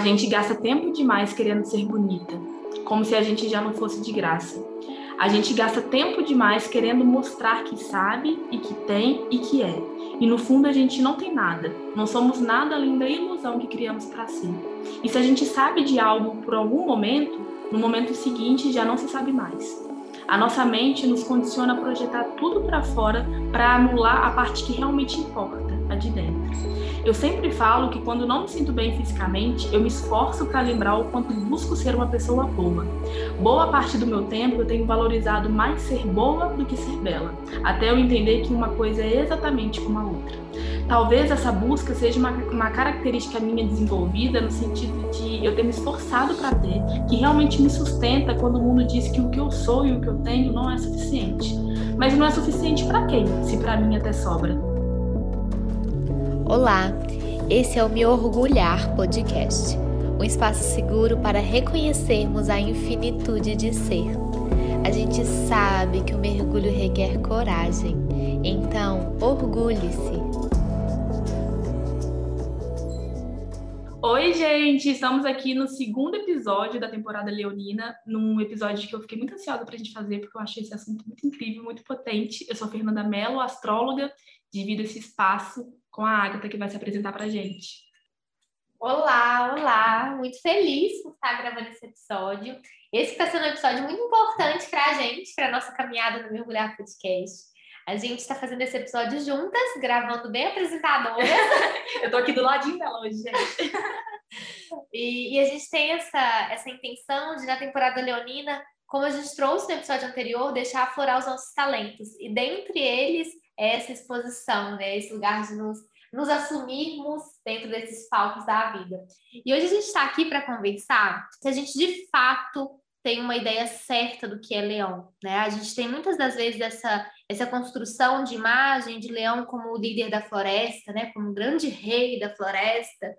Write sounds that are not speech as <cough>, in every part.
A gente gasta tempo demais querendo ser bonita, como se a gente já não fosse de graça. A gente gasta tempo demais querendo mostrar que sabe e que tem e que é. E no fundo a gente não tem nada. Não somos nada além da ilusão que criamos para si. E se a gente sabe de algo por algum momento, no momento seguinte já não se sabe mais. A nossa mente nos condiciona a projetar tudo para fora para anular a parte que realmente importa, a de dentro. Eu sempre falo que quando não me sinto bem fisicamente, eu me esforço para lembrar o quanto busco ser uma pessoa boa. Boa parte do meu tempo eu tenho valorizado mais ser boa do que ser bela, até eu entender que uma coisa é exatamente como a outra. Talvez essa busca seja uma, uma característica minha desenvolvida no sentido de eu ter me esforçado para ter, que realmente me sustenta quando o mundo diz que o que eu sou e o que eu tenho não é suficiente. Mas não é suficiente para quem, se para mim até sobra? Olá, esse é o Me Orgulhar Podcast, um espaço seguro para reconhecermos a infinitude de ser. A gente sabe que o mergulho requer coragem, então orgulhe-se. Oi, gente! Estamos aqui no segundo episódio da temporada Leonina, num episódio que eu fiquei muito ansiosa para a gente fazer, porque eu achei esse assunto muito incrível, muito potente. Eu sou a Fernanda Mello, astróloga, divido esse espaço com a Agatha, que vai se apresentar para a gente. Olá, olá! Muito feliz por estar gravando esse episódio. Esse está sendo um episódio muito importante para a gente, para a nossa caminhada no Mergulhar Podcast. A gente está fazendo esse episódio juntas, gravando bem apresentadoras. <laughs> Eu tô aqui do ladinho dela hoje, gente. <laughs> e, e, a gente tem essa, essa intenção de, na temporada leonina, como a gente trouxe no episódio anterior, deixar aflorar os nossos talentos. E dentre eles, essa exposição, né? Esse lugar de nos, nos assumirmos dentro desses palcos da vida. E hoje a gente está aqui para conversar se a gente de fato tem uma ideia certa do que é leão, né? A gente tem muitas das vezes essa, essa construção de imagem de leão como o líder da floresta, né? Como o grande rei da floresta.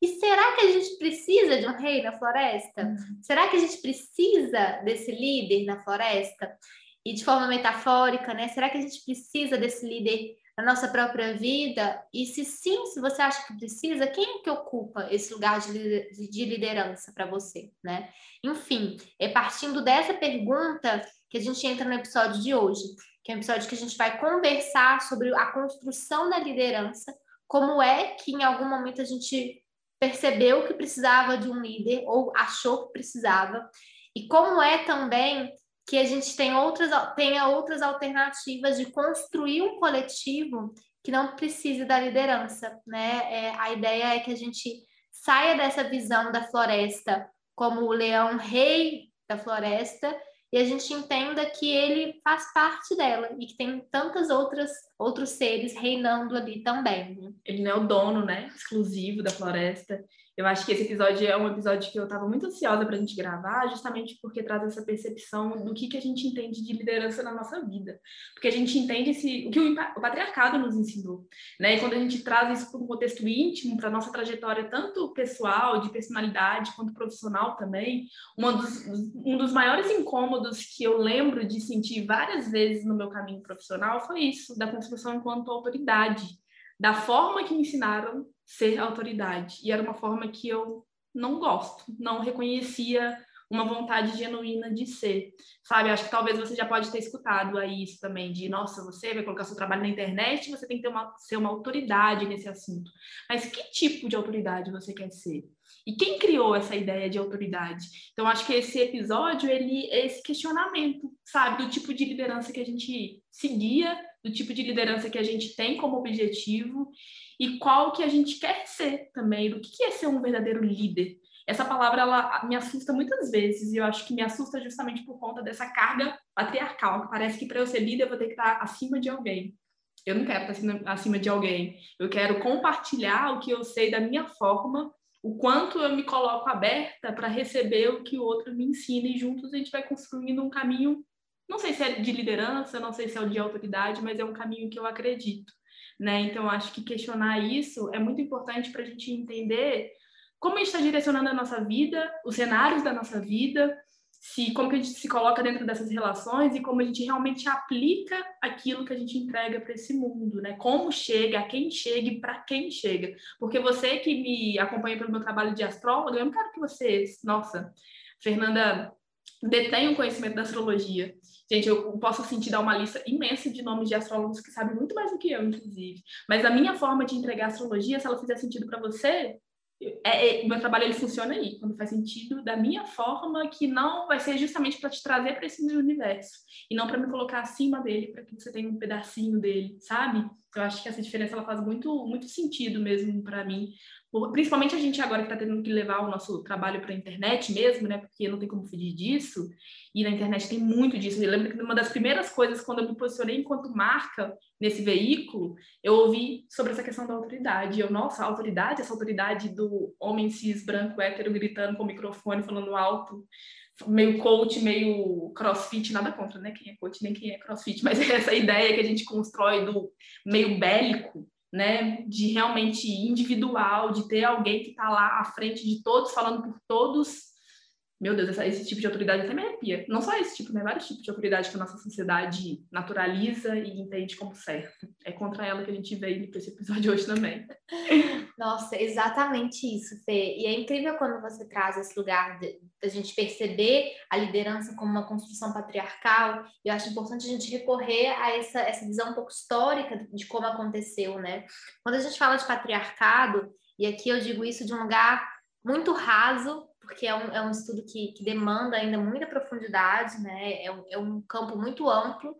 E será que a gente precisa de um rei na floresta? Uhum. Será que a gente precisa desse líder na floresta? E de forma metafórica, né? Será que a gente precisa desse líder na nossa própria vida? E se sim, se você acha que precisa, quem é que ocupa esse lugar de, de liderança para você, né? Enfim, é partindo dessa pergunta que a gente entra no episódio de hoje, que é um episódio que a gente vai conversar sobre a construção da liderança, como é que em algum momento a gente percebeu que precisava de um líder ou achou que precisava, e como é também que a gente tem outras, tenha outras alternativas de construir um coletivo que não precise da liderança, né? É, a ideia é que a gente saia dessa visão da floresta como o leão rei da floresta e a gente entenda que ele faz parte dela e que tem tantas outras outros seres reinando ali também. Né? Ele não é o dono, né, exclusivo da floresta. Eu acho que esse episódio é um episódio que eu estava muito ansiosa para a gente gravar, justamente porque traz essa percepção do que, que a gente entende de liderança na nossa vida. Porque a gente entende esse, o que o, patriarcado nos ensinou. Né? E quando a gente traz isso para um contexto íntimo, para a nossa trajetória, tanto pessoal, de personalidade, quanto profissional também, dos, um dos maiores incômodos que eu lembro de sentir várias vezes no meu caminho profissional foi isso, da construção enquanto autoridade da forma que me ensinaram ser autoridade. E era uma forma que eu não gosto, não reconhecia uma vontade genuína de ser, sabe? Acho que talvez você já pode ter escutado aí isso também, de nossa, você vai colocar seu trabalho na internet, você tem que ter uma, ser uma autoridade nesse assunto. Mas que tipo de autoridade você quer ser? E quem criou essa ideia de autoridade? Então, acho que esse episódio, ele é esse questionamento, sabe? Do tipo de liderança que a gente seguia, do tipo de liderança que a gente tem como objetivo e qual que a gente quer ser também, do que é ser um verdadeiro líder. Essa palavra ela me assusta muitas vezes e eu acho que me assusta justamente por conta dessa carga patriarcal, que parece que para eu ser líder eu vou ter que estar acima de alguém. Eu não quero estar acima de alguém. Eu quero compartilhar o que eu sei da minha forma, o quanto eu me coloco aberta para receber o que o outro me ensina e juntos a gente vai construindo um caminho, não sei se é de liderança, não sei se é o de autoridade, mas é um caminho que eu acredito né? Então, acho que questionar isso é muito importante para a gente entender como a gente está direcionando a nossa vida, os cenários da nossa vida, se como que a gente se coloca dentro dessas relações e como a gente realmente aplica aquilo que a gente entrega para esse mundo, né? Como chega, a quem chega e para quem chega. Porque você que me acompanha pelo meu trabalho de astróloga, eu não quero que você, nossa, Fernanda detém o conhecimento da astrologia. Gente, eu posso sentir dar uma lista imensa de nomes de astrólogos que sabem muito mais do que eu, inclusive. Mas a minha forma de entregar astrologia, se ela fizer sentido para você, é, é, meu trabalho ele funciona aí, quando faz sentido da minha forma, que não vai ser justamente para te trazer para esse universo e não para me colocar acima dele, para que você tenha um pedacinho dele, sabe? Eu acho que essa diferença ela faz muito muito sentido mesmo para mim, principalmente a gente agora que está tendo que levar o nosso trabalho para a internet mesmo, né? Porque não tem como fugir disso. E na internet tem muito disso. Eu lembro que uma das primeiras coisas, quando eu me posicionei enquanto marca nesse veículo, eu ouvi sobre essa questão da autoridade. Eu, nossa, a autoridade, essa autoridade do homem cis, branco, hétero, gritando com o microfone, falando alto, meio coach, meio crossfit, nada contra, né? Quem é coach nem quem é crossfit, mas <laughs> essa ideia que a gente constrói do meio bélico né, de realmente individual, de ter alguém que está lá à frente de todos, falando por todos. Meu Deus, esse tipo de autoridade até me arrepia. Não só esse tipo, né? Vários tipos de autoridade que a nossa sociedade naturaliza e entende como certo. É contra ela que a gente veio para esse episódio hoje também. Nossa, exatamente isso, Fê. E é incrível quando você traz esse lugar da gente perceber a liderança como uma construção patriarcal. Eu acho importante a gente recorrer a essa, essa visão um pouco histórica de como aconteceu, né? Quando a gente fala de patriarcado, e aqui eu digo isso de um lugar muito raso, porque é um, é um estudo que, que demanda ainda muita profundidade, né? É um, é um campo muito amplo,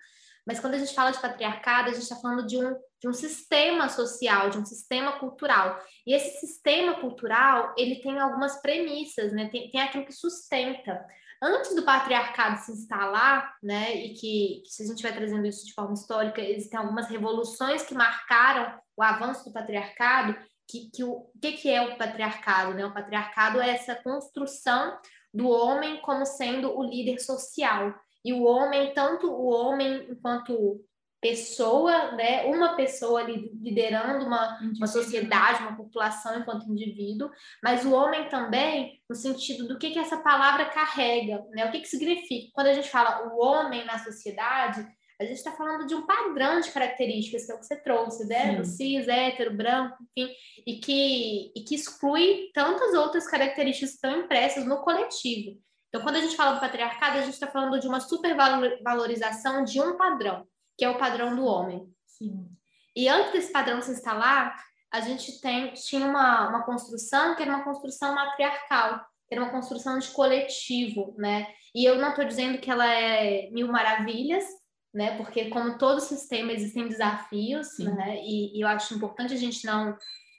mas quando a gente fala de patriarcado, a gente está falando de um, de um sistema social, de um sistema cultural. E esse sistema cultural, ele tem algumas premissas, né? Tem, tem aquilo que sustenta. Antes do patriarcado se instalar, né, e que, que se a gente vai trazendo isso de forma histórica, existem algumas revoluções que marcaram o avanço do patriarcado, que, que o, que, que é o patriarcado? Né? O patriarcado é essa construção do homem como sendo o líder social. E o homem, tanto o homem enquanto pessoa, né, uma pessoa liderando uma, uma sociedade, uma população enquanto indivíduo, mas o homem também no sentido do que, que essa palavra carrega, né, o que, que significa. Quando a gente fala o homem na sociedade, a gente está falando de um padrão de características que é o que você trouxe, né? Do cis, hétero, branco, enfim, e que, e que exclui tantas outras características que estão impressas no coletivo. Então, quando a gente fala do patriarcado, a gente está falando de uma supervalorização de um padrão, que é o padrão do homem. Sim. E antes desse padrão se instalar, a gente tem, tinha uma, uma construção que era uma construção matriarcal, que era uma construção de coletivo, né? E eu não estou dizendo que ela é mil maravilhas, né? Porque como todo sistema existem desafios, Sim. né? E, e, eu acho importante a gente não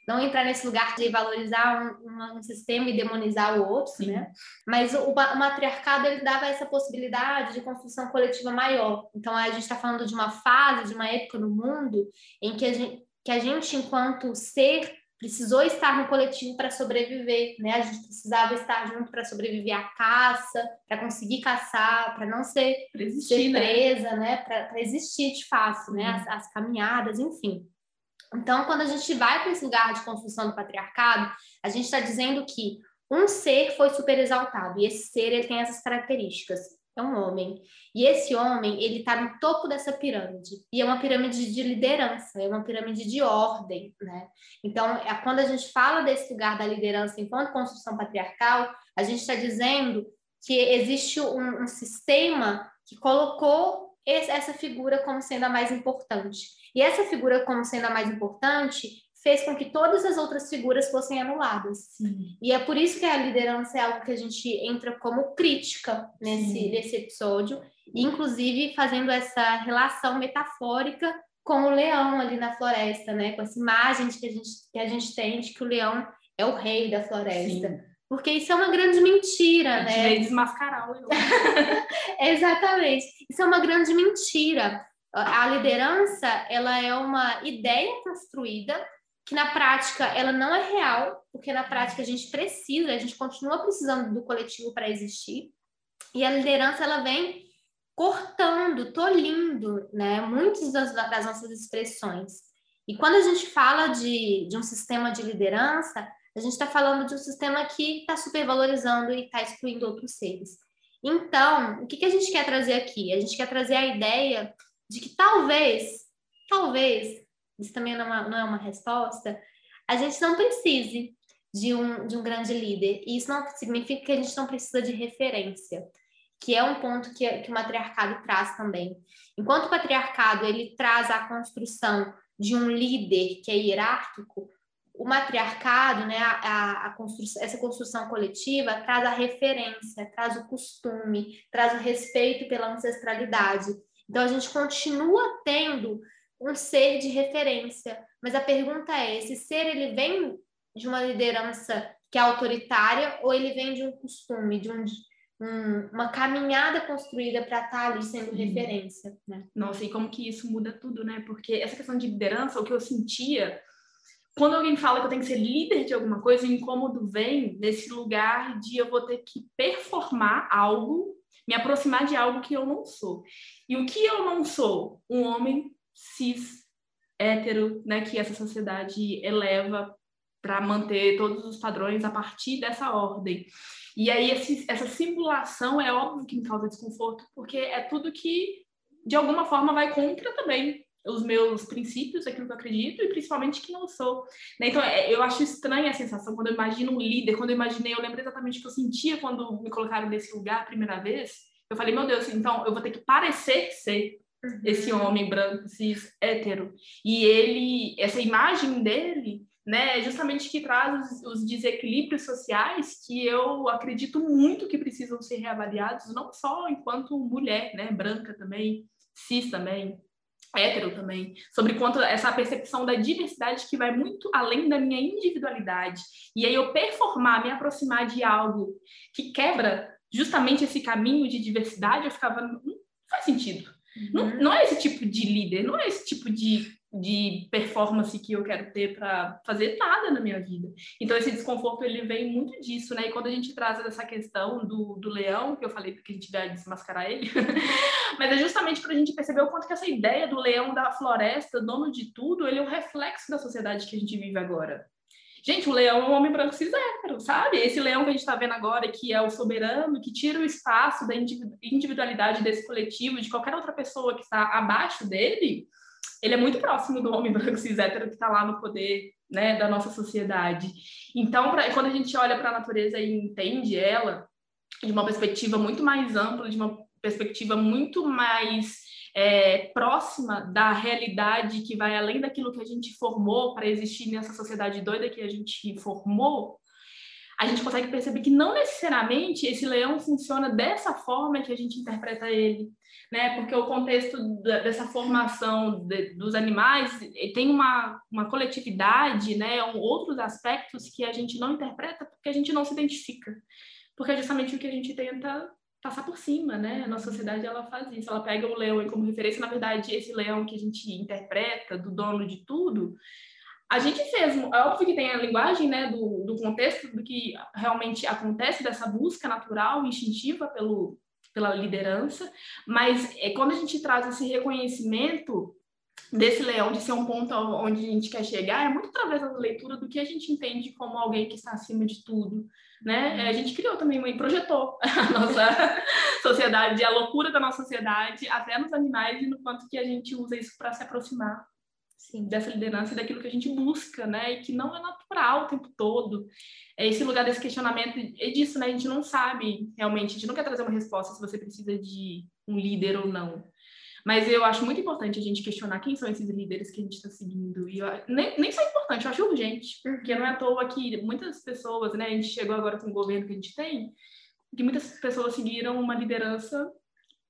não entrar nesse lugar de valorizar um, um, sistema e demonizar o outro, Sim. né? Mas o, o, matriarcado ele dava essa possibilidade de construção coletiva maior. Então a gente está falando de uma fase, de uma época no mundo em que a gente, que a gente enquanto ser precisou estar no coletivo para sobreviver, né? A gente precisava estar junto para sobreviver à caça, para conseguir caçar, para não ser, existir, ser né? presa, né? né? Para existir de fato, né? As, as caminhadas, enfim. Então, quando a gente vai para esse lugar de construção do patriarcado, a gente está dizendo que um ser foi superexaltado e esse ser ele tem essas características. É um homem. E esse homem, ele está no topo dessa pirâmide. E é uma pirâmide de liderança, é uma pirâmide de ordem, né? Então, é, quando a gente fala desse lugar da liderança enquanto construção patriarcal, a gente está dizendo que existe um, um sistema que colocou esse, essa figura como sendo a mais importante. E essa figura, como sendo a mais importante, fez com que todas as outras figuras fossem anuladas. Sim. E é por isso que a liderança é algo que a gente entra como crítica nesse, nesse episódio, inclusive fazendo essa relação metafórica com o leão ali na floresta, né? Com essa imagem que a gente, que a gente tem de que o leão é o rei da floresta. Sim. Porque isso é uma grande mentira, a gente né? desmascarar o leão. <laughs> Exatamente. Isso é uma grande mentira a liderança ela é uma ideia construída que na prática ela não é real, porque na prática a gente precisa, a gente continua precisando do coletivo para existir. E a liderança ela vem cortando, tolindo, né, muitas das, das nossas expressões. E quando a gente fala de, de um sistema de liderança, a gente está falando de um sistema que está supervalorizando e está excluindo outros seres. Então, o que, que a gente quer trazer aqui? A gente quer trazer a ideia de que talvez, talvez, isso também não é uma, não é uma resposta, a gente não precise de um, de um grande líder. E isso não significa que a gente não precisa de referência, que é um ponto que, que o matriarcado traz também. Enquanto o patriarcado ele traz a construção de um líder que é hierárquico, o matriarcado, né, a, a construção, essa construção coletiva traz a referência, traz o costume, traz o respeito pela ancestralidade. Então a gente continua tendo um ser de referência, mas a pergunta é: esse ser ele vem de uma liderança que é autoritária ou ele vem de um costume, de um, um, uma caminhada construída para estar tá ali sendo Sim. referência, né? Nossa, e como que isso muda tudo, né? Porque essa questão de liderança, o que eu sentia quando alguém fala que eu tenho que ser líder de alguma coisa, o incômodo vem desse lugar de eu vou ter que performar algo, me aproximar de algo que eu não sou. E o que eu não sou? Um homem cis, hétero, né, que essa sociedade eleva para manter todos os padrões a partir dessa ordem. E aí esse, essa simulação é óbvio que me causa desconforto, porque é tudo que de alguma forma vai contra também os meus princípios, aquilo que eu acredito e principalmente quem eu sou. Né? Então, é, eu acho estranha a sensação quando eu imagino um líder, quando eu imaginei, eu lembro exatamente o que eu sentia quando me colocaram nesse lugar a primeira vez. Eu falei, meu Deus, então eu vou ter que parecer ser uhum. esse homem branco, cis, hétero. E ele, essa imagem dele, né, é justamente que traz os, os, desequilíbrios sociais que eu acredito muito que precisam ser reavaliados, não só enquanto mulher, né, branca também, cis também, hétero também, sobre quanto essa percepção da diversidade que vai muito além da minha individualidade. E aí eu performar, me aproximar de algo que quebra justamente esse caminho de diversidade, eu ficava, não faz sentido. Uhum. Não, não é esse tipo de líder, não é esse tipo de de performance que eu quero ter para fazer nada na minha vida. Então esse desconforto ele vem muito disso, né? E quando a gente traz essa questão do, do leão, que eu falei que a gente vai desmascarar ele, <laughs> mas é justamente para a gente perceber o quanto que essa ideia do leão da floresta, dono de tudo, ele é um reflexo da sociedade que a gente vive agora. Gente, o leão é um homem branco cis hétero, sabe? Esse leão que a gente está vendo agora, que é o soberano, que tira o espaço da individualidade desse coletivo, de qualquer outra pessoa que está abaixo dele, ele é muito próximo do homem <laughs> branco cis hétero que está lá no poder né, da nossa sociedade. Então, pra, quando a gente olha para a natureza e entende ela de uma perspectiva muito mais ampla, de uma perspectiva muito mais é, próxima da realidade que vai além daquilo que a gente formou para existir nessa sociedade doida que a gente formou, a gente consegue perceber que não necessariamente esse leão funciona dessa forma que a gente interpreta ele, né? Porque o contexto da, dessa formação de, dos animais tem uma, uma coletividade, né? Um, outros aspectos que a gente não interpreta porque a gente não se identifica, porque é justamente o que a gente tenta passar por cima, né? A nossa sociedade ela faz isso, ela pega o leão como referência, na verdade esse leão que a gente interpreta do dono de tudo a gente fez, é óbvio que tem a linguagem né, do, do contexto, do que realmente acontece, dessa busca natural, instintiva pelo, pela liderança, mas é, quando a gente traz esse reconhecimento desse leão de ser um ponto onde a gente quer chegar, é muito através da leitura do que a gente entende como alguém que está acima de tudo, né? A gente criou também e projetou <laughs> a nossa <laughs> sociedade, a loucura da nossa sociedade, até nos animais e no quanto que a gente usa isso para se aproximar Sim, dessa liderança e daquilo que a gente busca, né? E que não é natural o tempo todo. É esse lugar desse questionamento, é disso, né? A gente não sabe realmente, a gente não quer trazer uma resposta se você precisa de um líder ou não. Mas eu acho muito importante a gente questionar quem são esses líderes que a gente está seguindo. E eu, nem, nem só importante, eu acho urgente, porque não é à toa que muitas pessoas, né? A gente chegou agora com o governo que a gente tem, que muitas pessoas seguiram uma liderança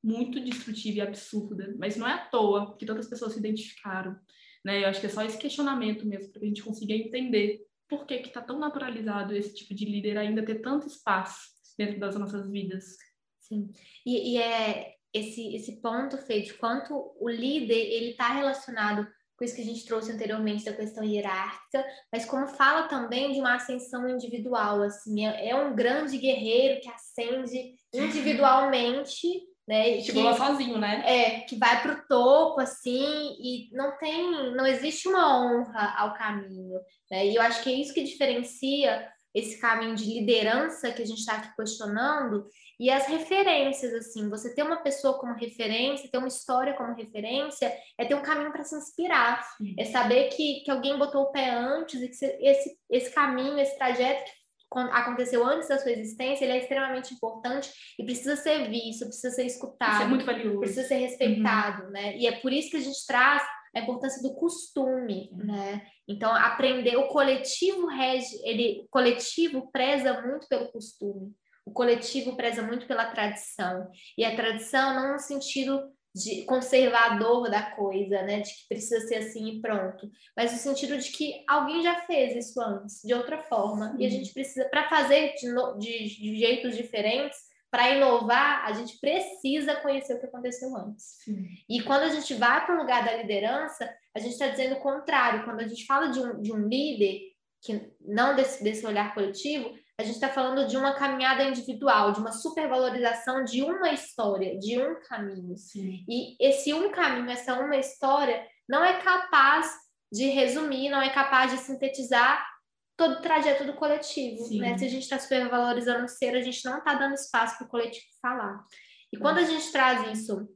muito destrutiva e absurda, mas não é à toa que tantas pessoas se identificaram. Né? Eu acho que é só esse questionamento mesmo, para a gente consiga entender por que está tão naturalizado esse tipo de líder ainda ter tanto espaço dentro das nossas vidas. Sim, e, e é esse, esse ponto, Fê, de quanto o líder ele está relacionado com isso que a gente trouxe anteriormente da questão hierárquica, mas como fala também de uma ascensão individual, assim, é, é um grande guerreiro que ascende <laughs> individualmente né? Chegou que, lá sozinho, né? É, que vai para o topo, assim, e não tem, não existe uma honra ao caminho, né? E eu acho que é isso que diferencia esse caminho de liderança que a gente está aqui questionando e as referências, assim, você ter uma pessoa como referência, ter uma história como referência, é ter um caminho para se inspirar, Sim. é saber que, que alguém botou o pé antes e que esse, esse caminho, esse trajeto que aconteceu antes da sua existência, ele é extremamente importante e precisa ser visto, precisa ser escutado, é muito valioso. precisa ser respeitado, uhum. né? E é por isso que a gente traz a importância do costume, né? Então, aprender o coletivo rege, ele o coletivo preza muito pelo costume. O coletivo preza muito pela tradição. E a tradição não no sentido de conservador da coisa, né? De que precisa ser assim e pronto. Mas no sentido de que alguém já fez isso antes, de outra forma. Sim. E a gente precisa, para fazer de, de, de, jeitos diferentes, para inovar, a gente precisa conhecer o que aconteceu antes. Sim. E quando a gente vai para o lugar da liderança, a gente está dizendo o contrário. Quando a gente fala de um, de um líder, que não desse, desse olhar coletivo, a gente está falando de uma caminhada individual, de uma supervalorização de uma história, de um caminho. Sim. E esse um caminho, essa uma história, não é capaz de resumir, não é capaz de sintetizar todo o trajeto do coletivo. Né? Se a gente está supervalorizando o ser, a gente não está dando espaço para o coletivo falar. E quando a gente traz isso,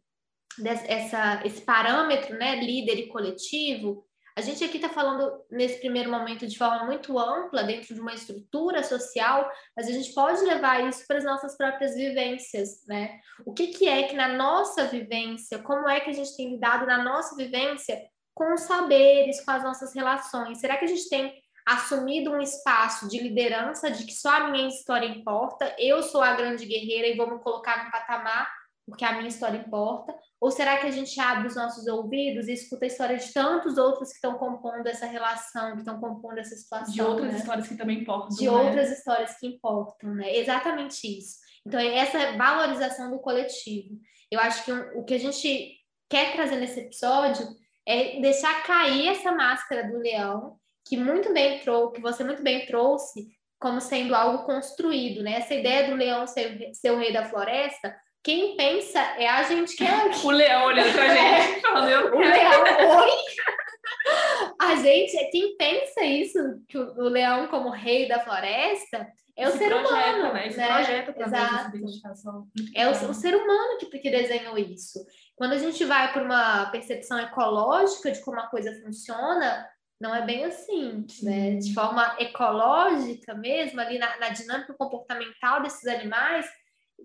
essa, esse parâmetro, né, líder e coletivo, a gente aqui está falando nesse primeiro momento de forma muito ampla, dentro de uma estrutura social, mas a gente pode levar isso para as nossas próprias vivências, né? O que, que é que na nossa vivência, como é que a gente tem lidado na nossa vivência com os saberes, com as nossas relações? Será que a gente tem assumido um espaço de liderança, de que só a minha história importa, eu sou a grande guerreira e vou me colocar no patamar porque a minha história importa? Ou será que a gente abre os nossos ouvidos e escuta a história de tantos outros que estão compondo essa relação, que estão compondo essa situação? De outras né? histórias que também importam. De né? outras histórias que importam, né? Exatamente isso. Então, é essa valorização do coletivo. Eu acho que o que a gente quer trazer nesse episódio é deixar cair essa máscara do leão, que muito bem trouxe, que você muito bem trouxe como sendo algo construído, né? Essa ideia do leão ser, ser o rei da floresta quem pensa é a gente que é. <laughs> o leão olhando pra gente, falando, eu O leão, <laughs> oi! <laughs> A gente, quem pensa isso, que o, leão como rei da floresta, é o ser projeta, humano. Né? Esse né? projeta Exato. identificação. É o, o, ser humano que, que desenhou isso. Quando a gente vai para uma percepção ecológica de como a coisa funciona, não é bem assim, né? De forma ecológica mesmo, ali na, na dinâmica comportamental desses animais,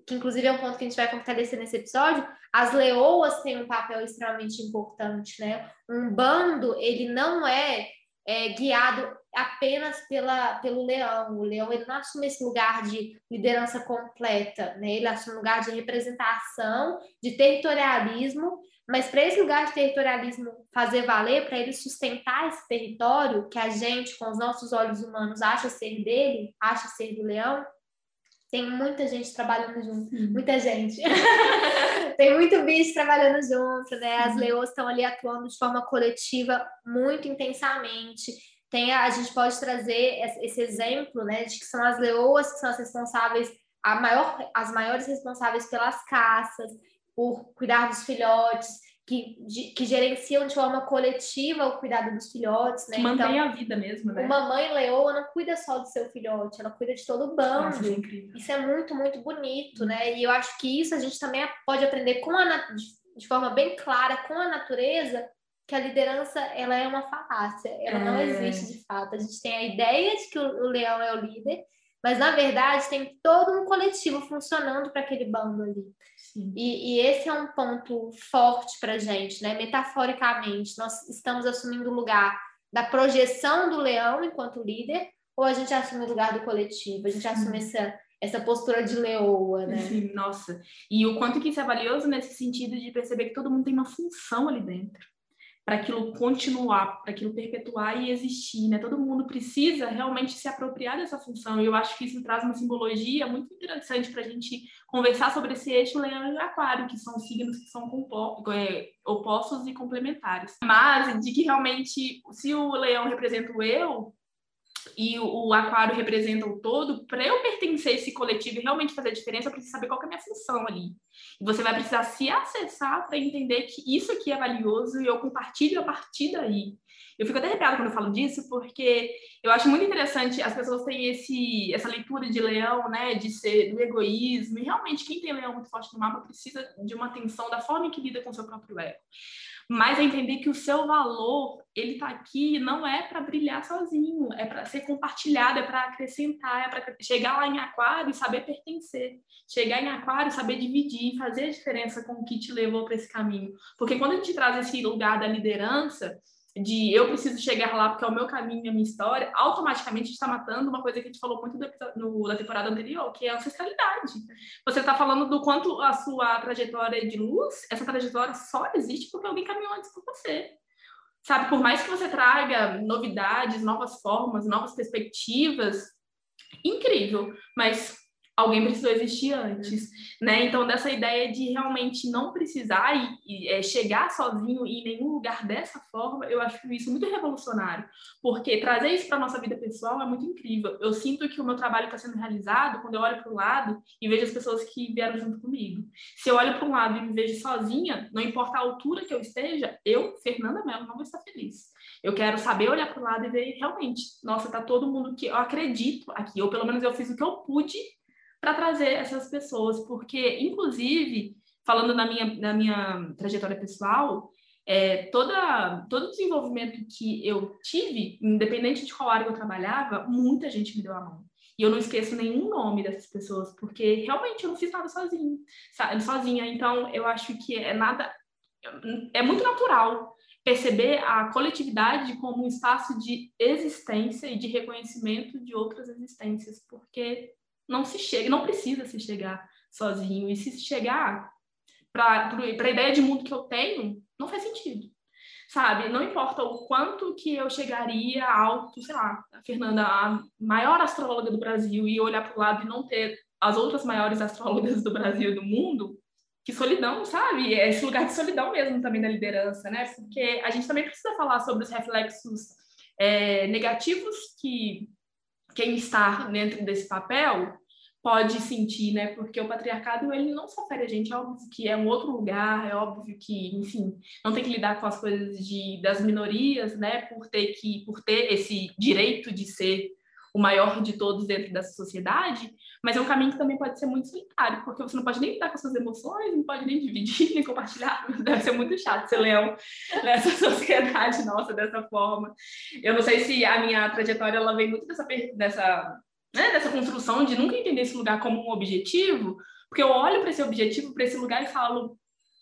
que inclusive é um ponto que a gente vai fortalecer nesse episódio, as leoas têm um papel extremamente importante, né? Um bando, ele não é, é guiado apenas pela, pelo leão. O leão, ele não assume esse lugar de liderança completa, né? Ele assume um lugar de representação, de territorialismo, mas para esse lugar de territorialismo fazer valer, para ele sustentar esse território que a gente, com os nossos olhos humanos, acha ser dele, acha ser do leão, tem muita gente trabalhando junto, muita gente. <laughs> tem muito bicho trabalhando junto, né? As leoas estão ali atuando de forma coletiva muito intensamente. Tem a, a gente pode trazer esse exemplo, né, de que são as leoas que são as responsáveis, a maior, as maiores responsáveis pelas caças, por cuidar dos filhotes, que, de, que gerenciam de forma coletiva o cuidado dos filhotes, né? Mantém então, a vida mesmo, né? Uma mãe leoa não cuida só do seu filhote, ela cuida de todo o bando. Nossa, é incrível. Isso é muito, muito bonito, né? E eu acho que isso a gente também pode aprender com a, de, forma bem clara com a natureza, que a liderança ela é uma falácia, ela é... não existe de fato. A gente tem a ideia de que o leão é o líder, mas na verdade tem todo um coletivo funcionando para aquele bando ali. E, e, esse é um ponto forte para a gente, né? Metaforicamente, nós estamos assumindo o lugar da projeção do leão enquanto líder, ou a gente assume o lugar do coletivo? A gente assume essa, essa postura de leoa, né? Sim, nossa. E o quanto que isso é valioso nesse sentido de perceber que todo mundo tem uma função ali dentro para aquilo continuar, para aquilo perpetuar e existir, né? Todo mundo precisa realmente se apropriar dessa função. E eu acho que isso traz uma simbologia muito interessante para a gente conversar sobre esse eixo leão e aquário, que são signos que são é, opostos e complementares. Mas de que realmente, se o leão representa o eu, e o, aquário representa o todo, para eu pertencer a esse coletivo e realmente fazer a diferença, eu preciso saber qual é a minha função ali. Você vai precisar se acessar para entender que isso aqui é valioso e eu compartilho a partir daí. Eu fico até arrepiada quando eu falo disso, porque eu acho muito interessante as pessoas têm esse, essa leitura de leão, né, de ser do egoísmo, e realmente quem tem leão muito forte no mapa precisa de uma atenção da forma que lida com seu próprio ego mas entender que o seu valor ele está aqui não é para brilhar sozinho, é para ser compartilhado, é para acrescentar, é para chegar lá em aquário e saber pertencer, chegar em aquário e saber dividir, fazer a diferença com o que te levou para esse caminho, porque quando a gente traz esse lugar da liderança de eu preciso chegar lá porque é o meu caminho, a minha história, automaticamente está matando uma coisa que a gente falou muito no, na temporada anterior, que é a ancestralidade. Você está falando do quanto a sua trajetória de luz, essa trajetória só existe porque alguém caminhou antes por você. Sabe, por mais que você traga novidades, novas formas, novas perspectivas, incrível, mas alguém precisou existir antes, né? Então, dessa ideia de realmente não precisar e, e é, chegar sozinho em nenhum lugar dessa forma, eu acho isso muito revolucionário, porque trazer isso para nossa vida pessoal é muito incrível. Eu sinto que o meu trabalho está sendo realizado quando eu olho para o lado e vejo as pessoas que vieram junto comigo. Se eu olho para um lado e me vejo sozinha, não importa a altura que eu esteja, eu, Fernanda Mello, não vou estar feliz. Eu quero saber olhar para o lado e ver realmente, nossa, tá todo mundo que eu acredito aqui, ou pelo menos eu fiz o que eu pude para trazer essas pessoas, porque, inclusive, falando na minha, na minha trajetória pessoal, é, toda, todo o desenvolvimento que eu tive, independente de qual área eu trabalhava, muita gente me deu a mão. E eu não esqueço nenhum nome dessas pessoas, porque realmente eu não fiz nada sozinho, sozinha. Então, eu acho que é nada. É muito natural perceber a coletividade como um espaço de existência e de reconhecimento de outras existências, porque não se chega, não precisa se chegar sozinho. E se chegar para a ideia de mundo que eu tenho, não faz sentido. Sabe? Não importa o quanto que eu chegaria alto, sei lá, a Fernanda, a maior astróloga do Brasil, e olhar para o lado e não ter as outras maiores astrólogas do Brasil e do mundo, que solidão, sabe? É esse lugar de solidão mesmo também da liderança, né? Porque a gente também precisa falar sobre os reflexos é, negativos que quem está dentro desse papel pode sentir, né? Porque o patriarcado ele não só fere a gente, é óbvio que é um outro lugar, é óbvio que, enfim, não tem que lidar com as coisas de das minorias, né? Por ter que por ter esse direito de ser o maior de todos dentro dessa sociedade, mas é um caminho que também pode ser muito solitário, porque você não pode nem lidar com suas emoções, não pode nem dividir, <laughs> nem compartilhar, deve ser muito chato ser leão <laughs> nessa sociedade nossa dessa forma. Eu não sei se a minha trajetória ela vem muito dessa, dessa, né, dessa construção de nunca entender esse lugar como um objetivo, porque eu olho para esse objetivo, para esse lugar e falo,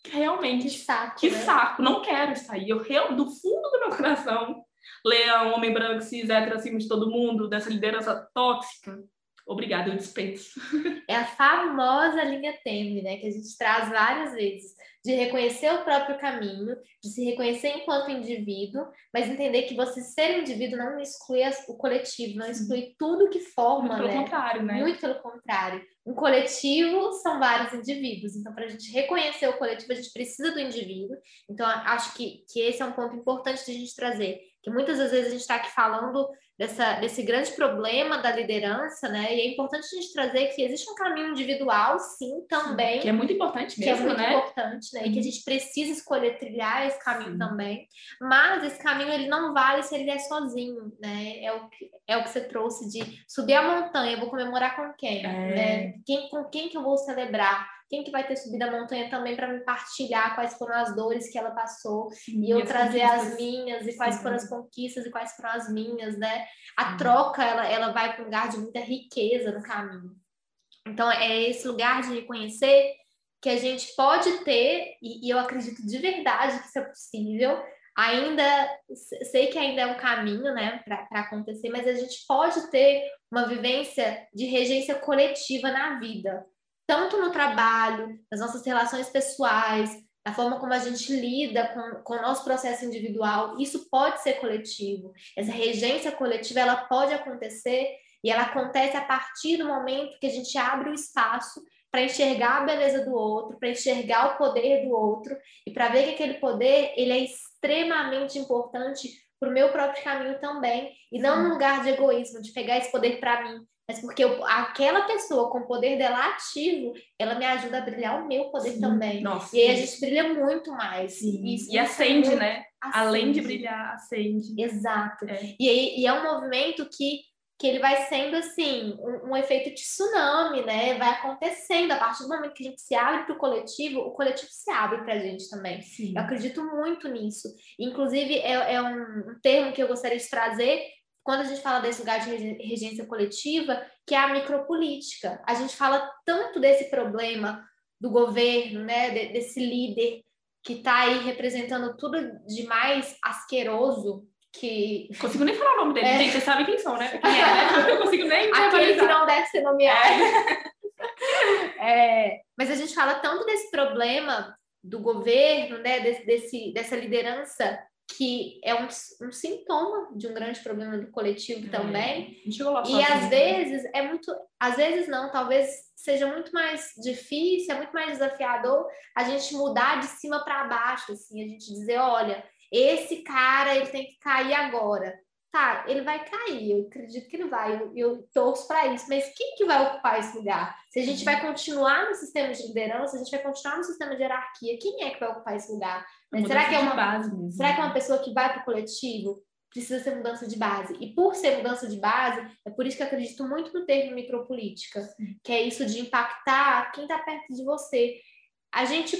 realmente, que saco, que né? saco não quero aí. Eu, do fundo do meu coração, leão, homem branco, cis, hétero, acima de todo mundo, dessa liderança tóxica, obrigada, eu dispenso. <laughs> É a famosa linha tênue, né, que a gente traz várias vezes, de reconhecer o próprio caminho, de se reconhecer enquanto indivíduo, mas entender que você ser indivíduo não exclui o coletivo, não exclui tudo que forma, Muito pelo né? contrário, né? Muito pelo contrário. Um coletivo são vários indivíduos, então para a gente reconhecer o coletivo, a gente precisa do indivíduo. Então acho que, que esse é um ponto importante de a gente trazer, que muitas das vezes a gente está aqui falando dessa, desse grande problema da liderança, né? E é importante a gente trazer que existe um caminho individual, sim, também. Que é muito importante mesmo, que é muito né? importante, né? E que a Uhum. gente precisa escolher trilhar esse caminho Sim. também. Mas esse caminho ele não vale se ele é sozinho, né? É o que, é o que você trouxe de subir a montanha, eu vou comemorar com quem? É. Né? quem? Com quem que eu vou celebrar? Quem que vai ter subido a montanha também para me partilhar quais foram as dores que ela passou e eu as trazer as conquistas. minhas e quais Sim. foram as conquistas e quais foram as minhas, né? A troca ela, ela vai para um lugar de muita riqueza no caminho. Então é esse lugar de reconhecer que a gente pode ter e, e eu acredito de verdade que isso é possível. Ainda se- sei que ainda é um caminho, né, para acontecer, mas a gente pode ter uma vivência de regência coletiva na vida, tanto no trabalho, nas nossas relações pessoais, na forma como a gente lida com, com o nosso processo individual, isso pode ser coletivo. Essa regência coletiva, ela pode acontecer e ela acontece a partir do momento que a gente abre o espaço para enxergar a beleza do outro, para enxergar o poder do outro e para ver que aquele poder ele é extremamente importante para o meu próprio caminho também e não num lugar de egoísmo, de pegar esse poder para mim, mas porque eu- aquela pessoa com o poder dela ativo, ela me ajuda a brilhar o meu poder Sim. também. Nossa. E aí a gente brilha muito mais. E é acende, muito- né? acende. Além de brilhar, acende. Exato. É. E, e é um movimento que, que ele vai sendo assim, um, um, efeito de tsunami, né? Vai acontecendo. A partir do momento que a gente se abre para o coletivo, o coletivo se abre para a gente também. Sim. Eu acredito muito nisso. Inclusive, é, é um termo que eu gostaria de trazer quando a gente fala desse lugar de regência coletiva, que é a micropolítica. A gente fala tanto desse problema do governo, né, desse líder que está aí representando tudo de mais asqueroso que. Não consigo nem falar o nome dele, é. gente, vocês sabem quem são, né? Quem é, né? <laughs> Eu consigo nem Aquele que não deve ser nomeado. É. <laughs> é, mas a gente fala tanto desse problema do governo, né, desse, desse dessa liderança que é um, um, sintoma de um grande problema do coletivo é. também. E às vezes é muito, às vezes não, talvez seja muito mais difícil, é muito mais desafiador a gente mudar de cima para baixo, assim, a gente dizer, olha, esse cara ele tem que cair agora. Tá, ele vai cair, eu acredito que ele vai, eu, eu torço para isso, mas quem que vai ocupar esse lugar? Se a gente vai continuar no sistema de liderança, a gente vai continuar no sistema de hierarquia, quem é que vai ocupar esse lugar? Será que é uma base mesmo. Será que é uma pessoa que vai para o coletivo? Precisa ser mudança de base. E por ser mudança de base, é por isso que eu acredito muito no termo micropolítica, que é isso de impactar quem está perto de você. A gente,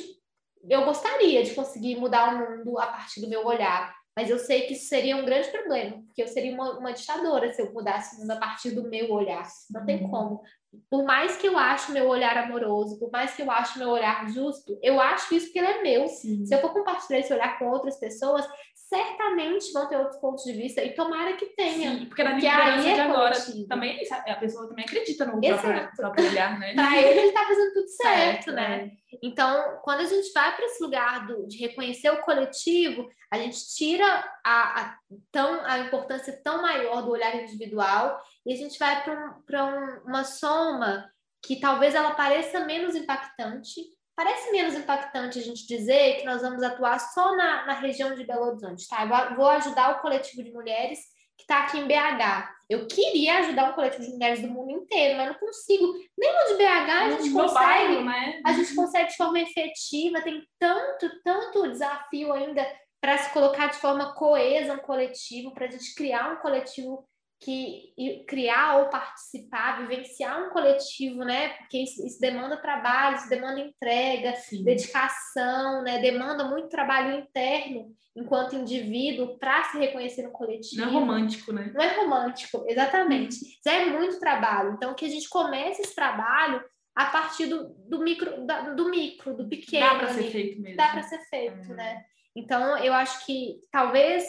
eu gostaria de conseguir mudar o mundo a partir do meu olhar, mas eu sei que isso seria um grande problema, porque eu seria uma, uma ditadora se eu mudasse o mundo a partir do meu olhar. Não tem como. Por mais que eu ache meu olhar amoroso, por mais que eu ache meu olhar justo, eu acho isso porque ele é meu. Sim. Se eu for compartilhar esse olhar com outras pessoas, certamente vão ter outros pontos de vista e tomara que tenha. Sim, porque na liderança é de agora também a pessoa também acredita no próprio, próprio, olhar, né? Para ele, ele está fazendo tudo <laughs> certo, certo né? É. Então, quando a gente vai para esse lugar do, de reconhecer o coletivo, a gente tira a, a, tão, a importância tão maior do olhar individual e a gente vai para um, um, uma soma que talvez ela pareça menos impactante, Parece menos impactante a gente dizer que nós vamos atuar só na, na região de Belo Horizonte, tá? Eu vou ajudar o coletivo de mulheres que está aqui em BH. Eu queria ajudar o coletivo de mulheres do mundo inteiro, mas não consigo. Nem no de BH a gente no consegue. Bairro, né? A gente consegue de forma efetiva, tem tanto, tanto desafio ainda para se colocar de forma coesa um coletivo, para a gente criar um coletivo que criar ou participar, vivenciar um coletivo, né? Porque isso, isso demanda trabalho, isso demanda entrega, Sim. dedicação, né? Demanda muito trabalho interno enquanto indivíduo para se reconhecer no coletivo. Não é romântico, né? Não é romântico, exatamente. Já é muito trabalho. Então, que a gente comece esse trabalho a partir do, do micro, da, do micro, do pequeno. Dá para ser feito mesmo. Dá para ser feito, uhum. né? Então, eu acho que talvez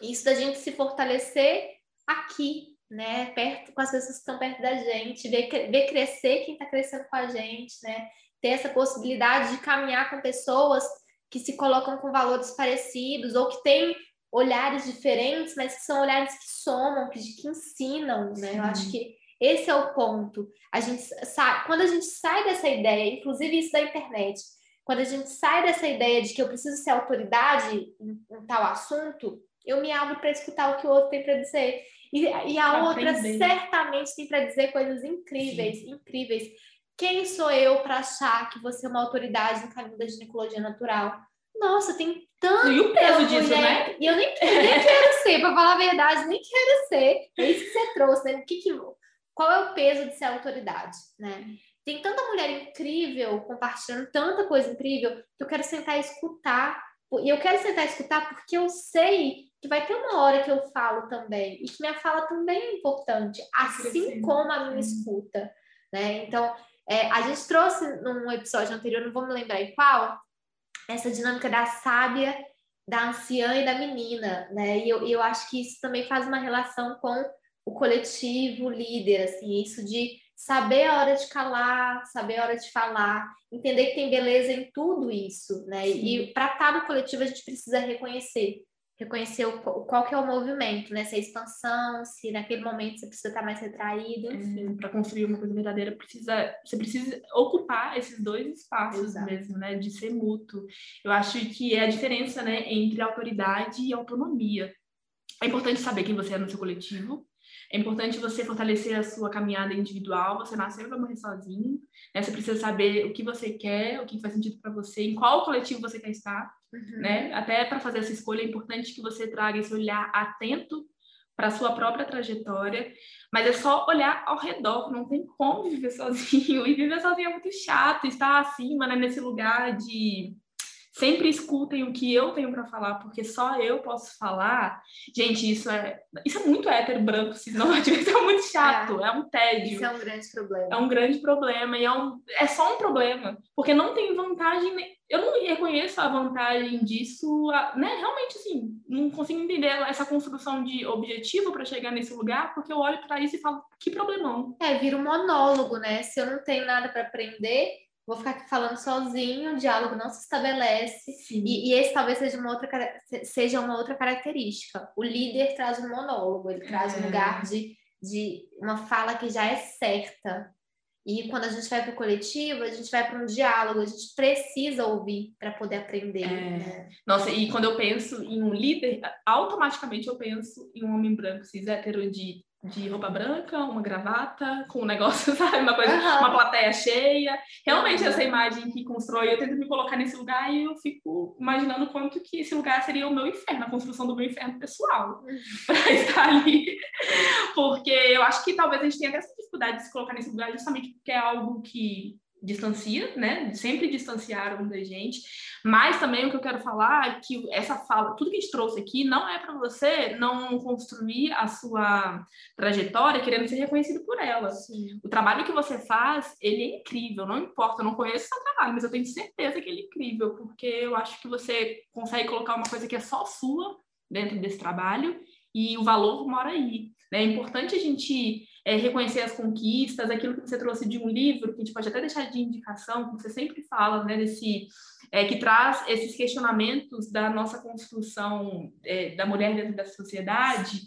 isso da gente se fortalecer aqui, né? Perto, com as pessoas que estão perto da gente, ver, ver crescer quem está crescendo com a gente, né? Ter essa possibilidade de caminhar com pessoas que se colocam com valores parecidos ou que têm olhares diferentes, mas que são olhares que somam, que, que ensinam, né? Sim. Eu acho que esse é o ponto. A gente sai, quando a gente sai dessa ideia, inclusive isso da internet, quando a gente sai dessa ideia de que eu preciso ser autoridade em, em tal assunto, eu me abro para escutar o que o outro tem para dizer. E, e a outra aprender. certamente tem para dizer coisas incríveis, Sim. incríveis. Quem sou eu para achar que você é uma autoridade no caminho da ginecologia natural? Nossa, tem tanto. E o peso disso, né? E eu nem, eu nem quero ser, para falar a verdade, nem quero ser. É isso que você trouxe, né? O que que, qual é o peso de ser autoridade, né? Tem tanta mulher incrível compartilhando tanta coisa incrível que eu quero sentar e escutar. E eu quero sentar e escutar porque eu sei que vai ter uma hora que eu falo também, e que minha fala também é importante, assim como a minha escuta, né? Então, é, a gente trouxe num episódio anterior, não vou me lembrar em qual, essa dinâmica da sábia, da anciã e da menina, né? E eu, eu acho que isso também faz uma relação com o coletivo líder, assim, isso de saber a hora de calar, saber a hora de falar, entender que tem beleza em tudo isso, né? Sim. E para estar no coletivo a gente precisa reconhecer reconhecer o, qual que é o movimento, né? Se é expansão, se naquele momento você precisa estar mais retraído, enfim. É, para construir uma coisa verdadeira, precisa, você precisa ocupar esses dois espaços Exato. mesmo, né? De ser mútuo. Eu acho que é a diferença, né, entre autoridade e autonomia. É importante saber quem você é no seu coletivo, é importante você fortalecer a sua caminhada individual. Você nasceu para morrer sozinho. Né? Você precisa saber o que você quer, o que faz sentido para você, em qual coletivo você quer estar. Uhum. né? Até para fazer essa escolha é importante que você traga esse olhar atento para sua própria trajetória, mas é só olhar ao redor, não tem como viver <laughs> sozinho, e viver sozinho é muito chato, estar acima, né, nesse lugar de sempre escutem o que eu tenho para falar, porque só eu posso falar. Gente, isso é isso é muito hétero branco, cisnorte, isso <laughs> é muito chato, é. é. um tédio. Isso é um grande problema. É um grande problema e é, um, é só um problema, porque não tem vantagem, eu não reconheço a vantagem disso, né? Realmente assim, não consigo entender essa construção de objetivo para chegar nesse lugar, porque eu olho para isso e falo, que problemão. É, vira um monólogo, né? Se eu não tenho nada para aprender, vou ficar aqui falando sozinho, o diálogo não se estabelece. E, e, esse talvez seja uma, outra, seja uma outra característica. O líder traz um monólogo, ele traz é. um lugar de, de uma fala que já é certa. E quando a gente vai para o coletivo, a gente vai para um diálogo, a gente precisa ouvir para poder aprender. É. Né? Nossa, e quando eu penso em um líder, automaticamente eu penso em um homem branco cis hétero de de roupa branca, uma gravata, com um negócio, <laughs> sabe? Uma coisa, uhum. uma plateia cheia. Realmente, uhum. essa imagem que constrói, eu tento me colocar nesse lugar e eu fico imaginando quanto que esse lugar seria o meu inferno, a construção do meu inferno pessoal, uhum. <laughs> para estar ali. Porque eu acho que talvez a gente tenha até essa dificuldade de se colocar nesse lugar justamente porque é algo que distancia, né? Sempre distanciaram da gente. Mas também o que eu quero falar é que essa fala, tudo que a gente trouxe aqui, não é para você não construir a sua trajetória querendo ser reconhecido por ela. Sim. O trabalho que você faz, ele é incrível, não importa, eu não conheço seu trabalho, mas eu tenho certeza que ele é incrível, porque eu acho que você consegue colocar uma coisa que é só sua dentro desse trabalho e o valor mora aí. Né? É importante a gente é, reconhecer as conquistas, aquilo que você trouxe de um livro, que a gente pode até deixar de indicação, que você sempre fala, né, desse, é, que traz esses questionamentos da nossa construção é, da mulher dentro da sociedade,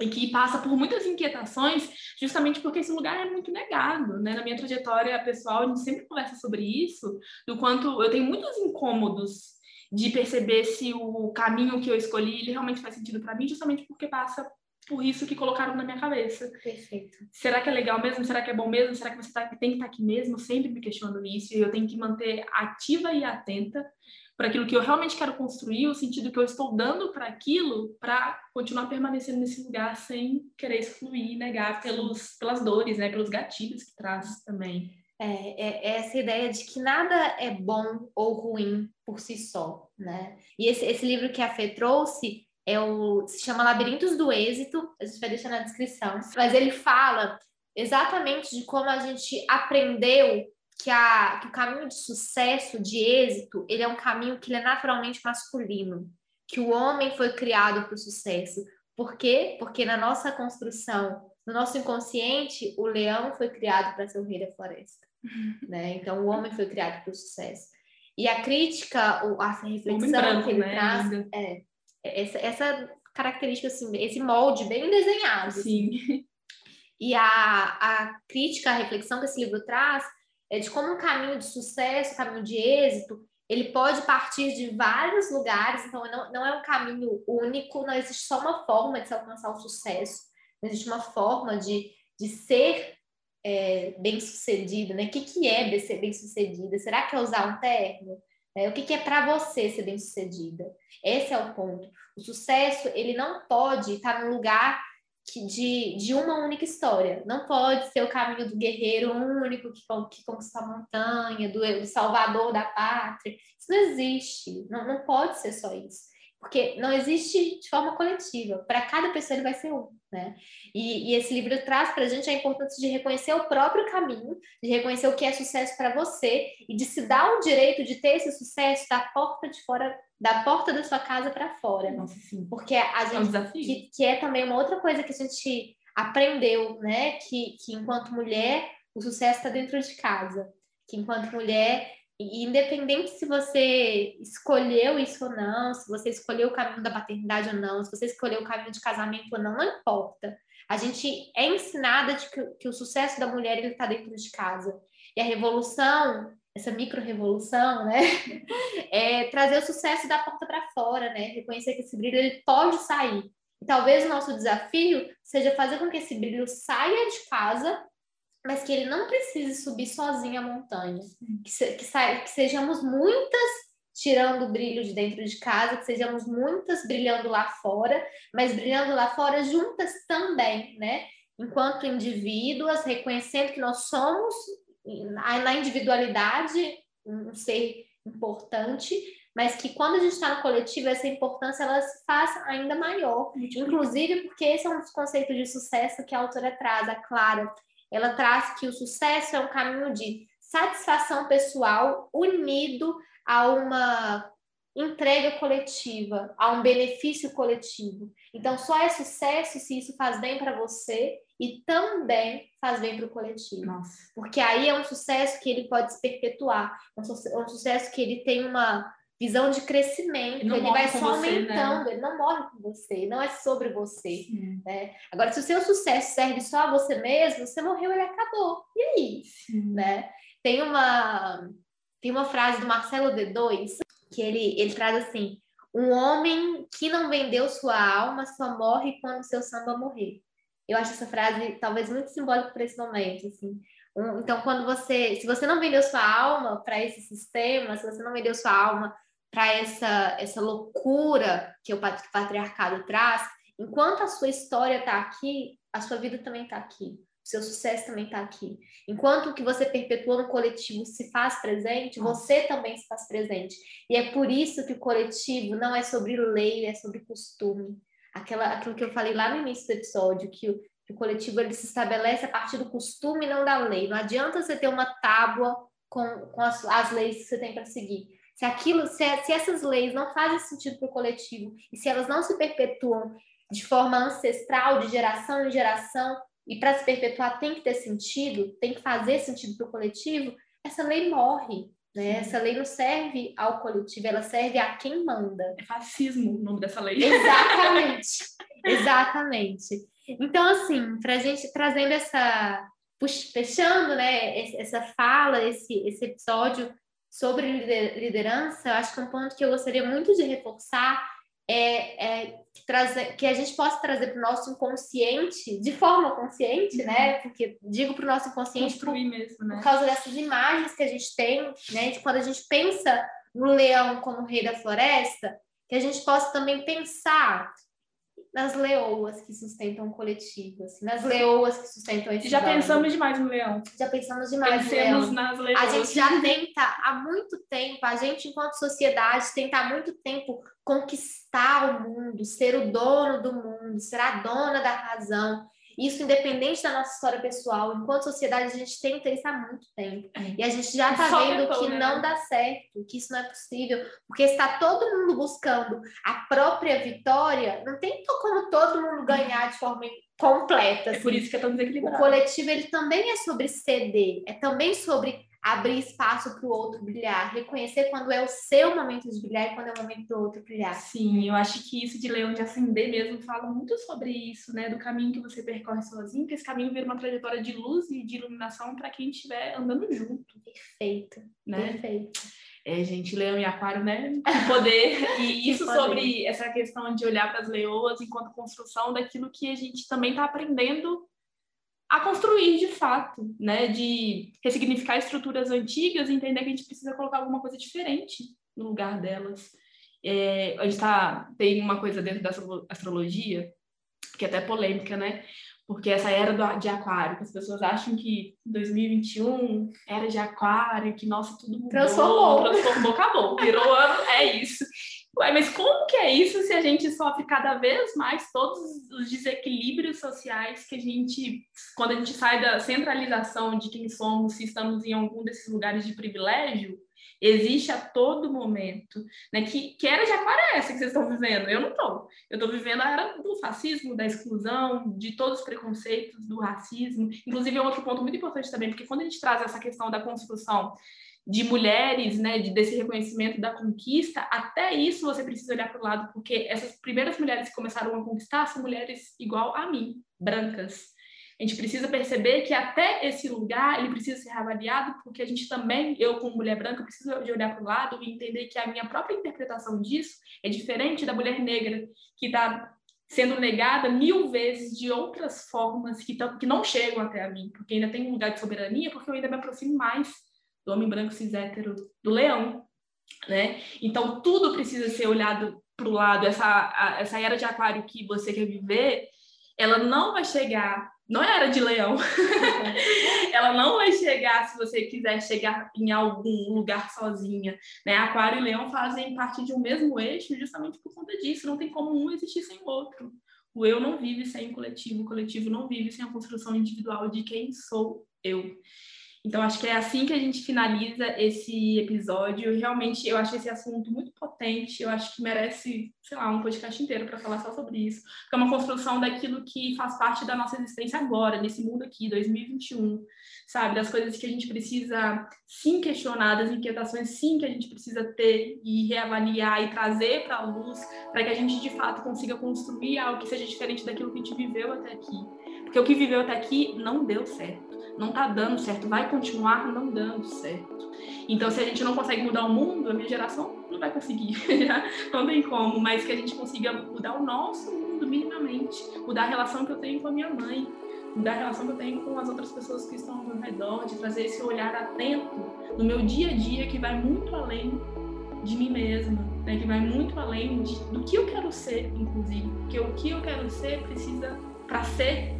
e que passa por muitas inquietações, justamente porque esse lugar é muito negado, né? Na minha trajetória pessoal, a gente sempre conversa sobre isso, do quanto eu tenho muitos incômodos de perceber se o caminho que eu escolhi ele realmente faz sentido para mim, justamente porque passa por isso que colocaram na minha cabeça. Perfeito. Será que é legal mesmo? Será que é bom mesmo? Será que você tá, tem que estar tá aqui mesmo? Eu sempre me questionando isso e eu tenho que manter ativa e atenta para aquilo que eu realmente quero construir, o sentido que eu estou dando para aquilo, para continuar permanecendo nesse lugar sem querer excluir, negar pelos, pelas dores, né, pelos gatilhos que traz também. É, é, é, essa ideia de que nada é bom ou ruim por si só, né? E esse, esse livro que a Fê trouxe, é o, se chama Labirintos do Êxito, a gente vai deixar na descrição, mas ele fala exatamente de como a gente aprendeu que, a, que o caminho de sucesso, de êxito, ele é um caminho que é naturalmente masculino, que o homem foi criado para o sucesso. Por quê? Porque na nossa construção, no nosso inconsciente, o leão foi criado para ser o rei da floresta. <laughs> Né? Então, o homem foi criado para o sucesso. E a crítica, a reflexão branco, que ele né? traz, é, essa, essa característica, assim, esse molde bem desenhado. Assim. Sim. E a, a crítica, a reflexão que esse livro traz é de como um caminho de sucesso, um caminho de êxito, ele pode partir de vários lugares, então não, não é um caminho único, não existe só uma forma de se alcançar o sucesso, não existe uma forma de, de ser é, bem-sucedida, né? O que, que é ser bem-sucedida? Será que é usar um terno? É, o que, que é para você ser bem-sucedida? Esse é o ponto. O sucesso, ele não pode estar num lugar que, de, de uma única história. Não pode ser o caminho do guerreiro único que, que conquista a montanha, do, do salvador da pátria. Isso não existe. Não, não pode ser só isso. Porque não existe de forma coletiva. Para cada pessoa ele vai ser um, né? E, e esse livro traz para a gente a importância de reconhecer o próprio caminho, de reconhecer o que é sucesso para você e de se dar o direito de ter esse sucesso da porta de fora, da porta da sua casa para fora. Nossa, sim. Porque a gente, é um. Que, que é também uma outra coisa que a gente aprendeu, né? Que, que enquanto mulher o sucesso está dentro de casa. Que enquanto mulher independente se você escolheu isso ou não, se você escolheu o caminho da paternidade ou não, se você escolheu o caminho de casamento ou não, não importa. A gente é ensinada de que, que o sucesso da mulher está dentro de casa. E a revolução, essa micro-revolução, né, <laughs> é trazer o sucesso da porta para fora, né, reconhecer que esse brilho ele pode sair. E talvez o nosso desafio seja fazer com que esse brilho saia de casa mas que ele não precise subir sozinho a montanha. Que, se, que, sa, que sejamos muitas tirando o brilho de dentro de casa, que sejamos muitas brilhando lá fora, mas brilhando lá fora juntas também, né? Enquanto indivíduas, reconhecendo que nós somos, na individualidade, um ser importante, mas que quando a gente está no coletivo, essa importância ela se faz ainda maior. Inclusive porque esse é um dos conceitos de sucesso que a autora traz, a Clara. Ela traz que o sucesso é um caminho de satisfação pessoal unido a uma entrega coletiva, a um benefício coletivo. Então, só é sucesso se isso faz bem para você e também faz bem para o coletivo. Nossa. Porque aí é um sucesso que ele pode se perpetuar, é um sucesso que ele tem uma visão de crescimento, ele, vai só você, né? aumentando, né? ele não morre com você, não é sobre você. Né? Agora, se o seu sucesso serve só a você mesmo, você morreu, ele acabou. E aí? Né? Tem uma tem uma frase do Marcelo D2 que ele, ele traz assim: um homem que não vendeu sua alma só morre quando seu samba morrer. Eu acho essa frase talvez muito simbólica para esse momento, assim. Um, então, quando você, se você não vendeu sua alma para esse sistema, se você não vendeu sua alma para essa, essa loucura que o patriarcado traz, enquanto a sua história está aqui, a sua vida também está aqui. O seu sucesso também está aqui. Enquanto o que você perpetua no coletivo se faz presente, você também se faz presente. E é por isso que o coletivo não é sobre lei, é sobre costume. Aquela, aquilo que eu falei lá no início do episódio, que o, que o coletivo ele se estabelece a partir do costume e não da lei. Não adianta você ter uma tábua com, com as, as leis que você tem para seguir se aquilo, se, se essas leis não fazem sentido para o coletivo e se elas não se perpetuam de forma ancestral, de geração em geração, e para se perpetuar tem que ter sentido, tem que fazer sentido para o coletivo, essa lei morre. Né? Essa lei não serve ao coletivo, ela serve a quem manda. É fascismo o nome dessa lei. Exatamente. <laughs> Exatamente. Então, assim, para a gente trazendo essa. fechando né, essa fala, esse, esse episódio sobre liderança, eu acho que um ponto que eu gostaria muito de reforçar é, é trazer, que a gente possa trazer para o nosso inconsciente, de forma consciente, uhum. né? Porque digo para o nosso inconsciente por, mesmo, né? por causa dessas imagens que a gente tem, né? De quando a gente pensa no leão como rei da floresta, que a gente possa também pensar nas leoas que sustentam o coletivo, assim, nas leoas que sustentam esse Já pensamos demais no leão. Já pensamos demais Pensemos no leão. nas leoas. A gente já tenta há muito tempo, a gente enquanto sociedade tenta há muito tempo conquistar o mundo, ser o dono do mundo, ser a dona da razão. Isso independente da nossa história pessoal. Enquanto sociedade, a gente tenta isso há muito tempo. É. E a gente já está vendo que né? não dá certo, que isso não é possível. Porque está todo mundo buscando a própria vitória, não tem como todo mundo ganhar de forma completa. Assim. É por assim. isso que é tão desequilibrado. O coletivo ele também é sobre ceder, é também sobre abrir espaço para o outro brilhar, reconhecer quando é o seu momento de brilhar e quando é o momento do outro brilhar. Sim, eu acho que isso de Leão de Acender mesmo fala muito sobre isso, né? Do caminho que você percorre sozinho, que esse caminho vira uma trajetória de luz e de iluminação para quem estiver andando junto. Perfeito, né? Perfeito. É, gente, leão e aquário, né? Poder. E <laughs> isso poder. sobre essa questão de olhar para as leoas enquanto construção daquilo que a gente também está aprendendo a construir de fato, né? De ressignificar estruturas antigas e entender que a gente precisa colocar alguma coisa diferente no lugar delas. É, a gente tá, tem uma coisa dentro da astrologia que é até polêmica, né? Porque essa era do, de aquário, que as pessoas acham que 2021 era de aquário, que nossa, tudo mudou, transformou, transformou acabou, virou ano, é isso. Ué, mas como que é isso se a gente sofre cada vez mais todos os desequilíbrios sociais que a gente, quando a gente sai da centralização de quem somos, se estamos em algum desses lugares de privilégio, existe a todo momento, né? Que, que era de aquário é que vocês estão vivendo? Eu não estou. Eu estou vivendo a era do fascismo, da exclusão, de todos os preconceitos, do racismo. Inclusive, é outro ponto muito importante também, porque quando a gente traz essa questão da construção de mulheres, né, de, desse reconhecimento da conquista, até isso você precisa olhar para o lado, porque essas primeiras mulheres que começaram a conquistar são mulheres igual a mim, brancas. A gente precisa perceber que até esse lugar ele precisa ser avaliado, porque a gente também, eu como mulher branca, preciso olhar para o lado e entender que a minha própria interpretação disso é diferente da mulher negra, que está sendo negada mil vezes de outras formas que, que não chegam até a mim, porque ainda tem um lugar de soberania, porque eu ainda me aproximo mais do homem branco cis hétero, do leão, né? Então tudo precisa ser olhado para o lado. Essa, a, essa era de aquário que você quer viver, ela não vai chegar. Não é era de leão. <laughs> ela não vai chegar se você quiser chegar em algum lugar sozinha. Né? Aquário e leão fazem parte de um mesmo eixo justamente por conta disso. Não tem como um existir sem o outro. O eu não vive sem o coletivo, o coletivo não vive sem a construção individual de quem sou eu. Então, acho que é assim que a gente finaliza esse episódio. Realmente, eu acho esse assunto muito potente. Eu acho que merece, sei lá, um podcast inteiro para falar só sobre isso. Porque é uma construção daquilo que faz parte da nossa existência agora, nesse mundo aqui, 2021, sabe? Das coisas que a gente precisa sim questionar, das inquietações sim que a gente precisa ter e reavaliar e trazer para a luz, para que a gente de fato consiga construir algo que seja diferente daquilo que a gente viveu até aqui. Porque o que viveu até aqui não deu certo não tá dando certo, vai continuar não dando certo. Então, se a gente não consegue mudar o mundo, a minha geração não vai conseguir, <laughs> não tem como, mas que a gente consiga mudar o nosso mundo minimamente, mudar a relação que eu tenho com a minha mãe, mudar a relação que eu tenho com as outras pessoas que estão ao meu redor, de trazer esse olhar atento no meu dia a dia que vai muito além de mim mesma, né? que vai muito além de, do que eu quero ser, inclusive, porque o que eu quero ser precisa, para ser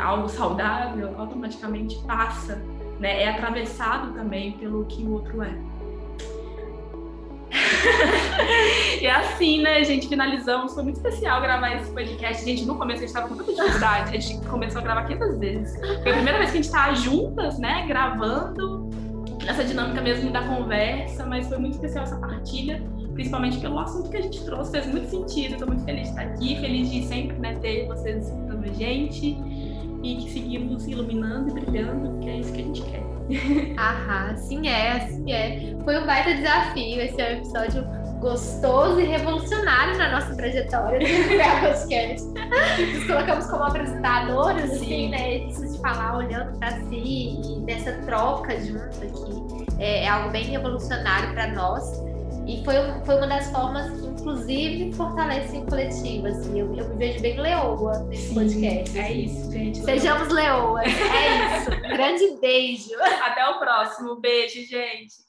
algo saudável, automaticamente passa, né? É atravessado também pelo que o outro é. <laughs> e é assim, né, gente, finalizamos. Foi muito especial gravar esse podcast. Gente, no começo a gente estava com muita dificuldade. A gente começou a gravar 500 vezes. Foi a primeira vez que a gente tá juntas, né, gravando essa dinâmica mesmo da conversa, mas foi muito especial essa partilha, principalmente pelo assunto que a gente trouxe. Fez muito sentido. Estou muito feliz de estar aqui, feliz de sempre né, ter vocês escutando a gente e que seguimos iluminando e brilhando, porque é isso que a gente quer. <laughs> Aham, sim é, assim é. Foi um baita desafio. Esse é um episódio gostoso e revolucionário na nossa trajetória. <laughs> Nos colocamos como apresentadoras, assim, né? Isso de falar olhando para si e dessa troca junto aqui. É, é algo bem revolucionário para nós. E foi, foi uma das formas que, inclusive, fortalecem o coletivo. Assim, eu, eu me vejo bem leoa nesse Sim, podcast. É isso, gente. Sejamos leoas. É isso. Grande beijo. Até o próximo. Beijo, gente.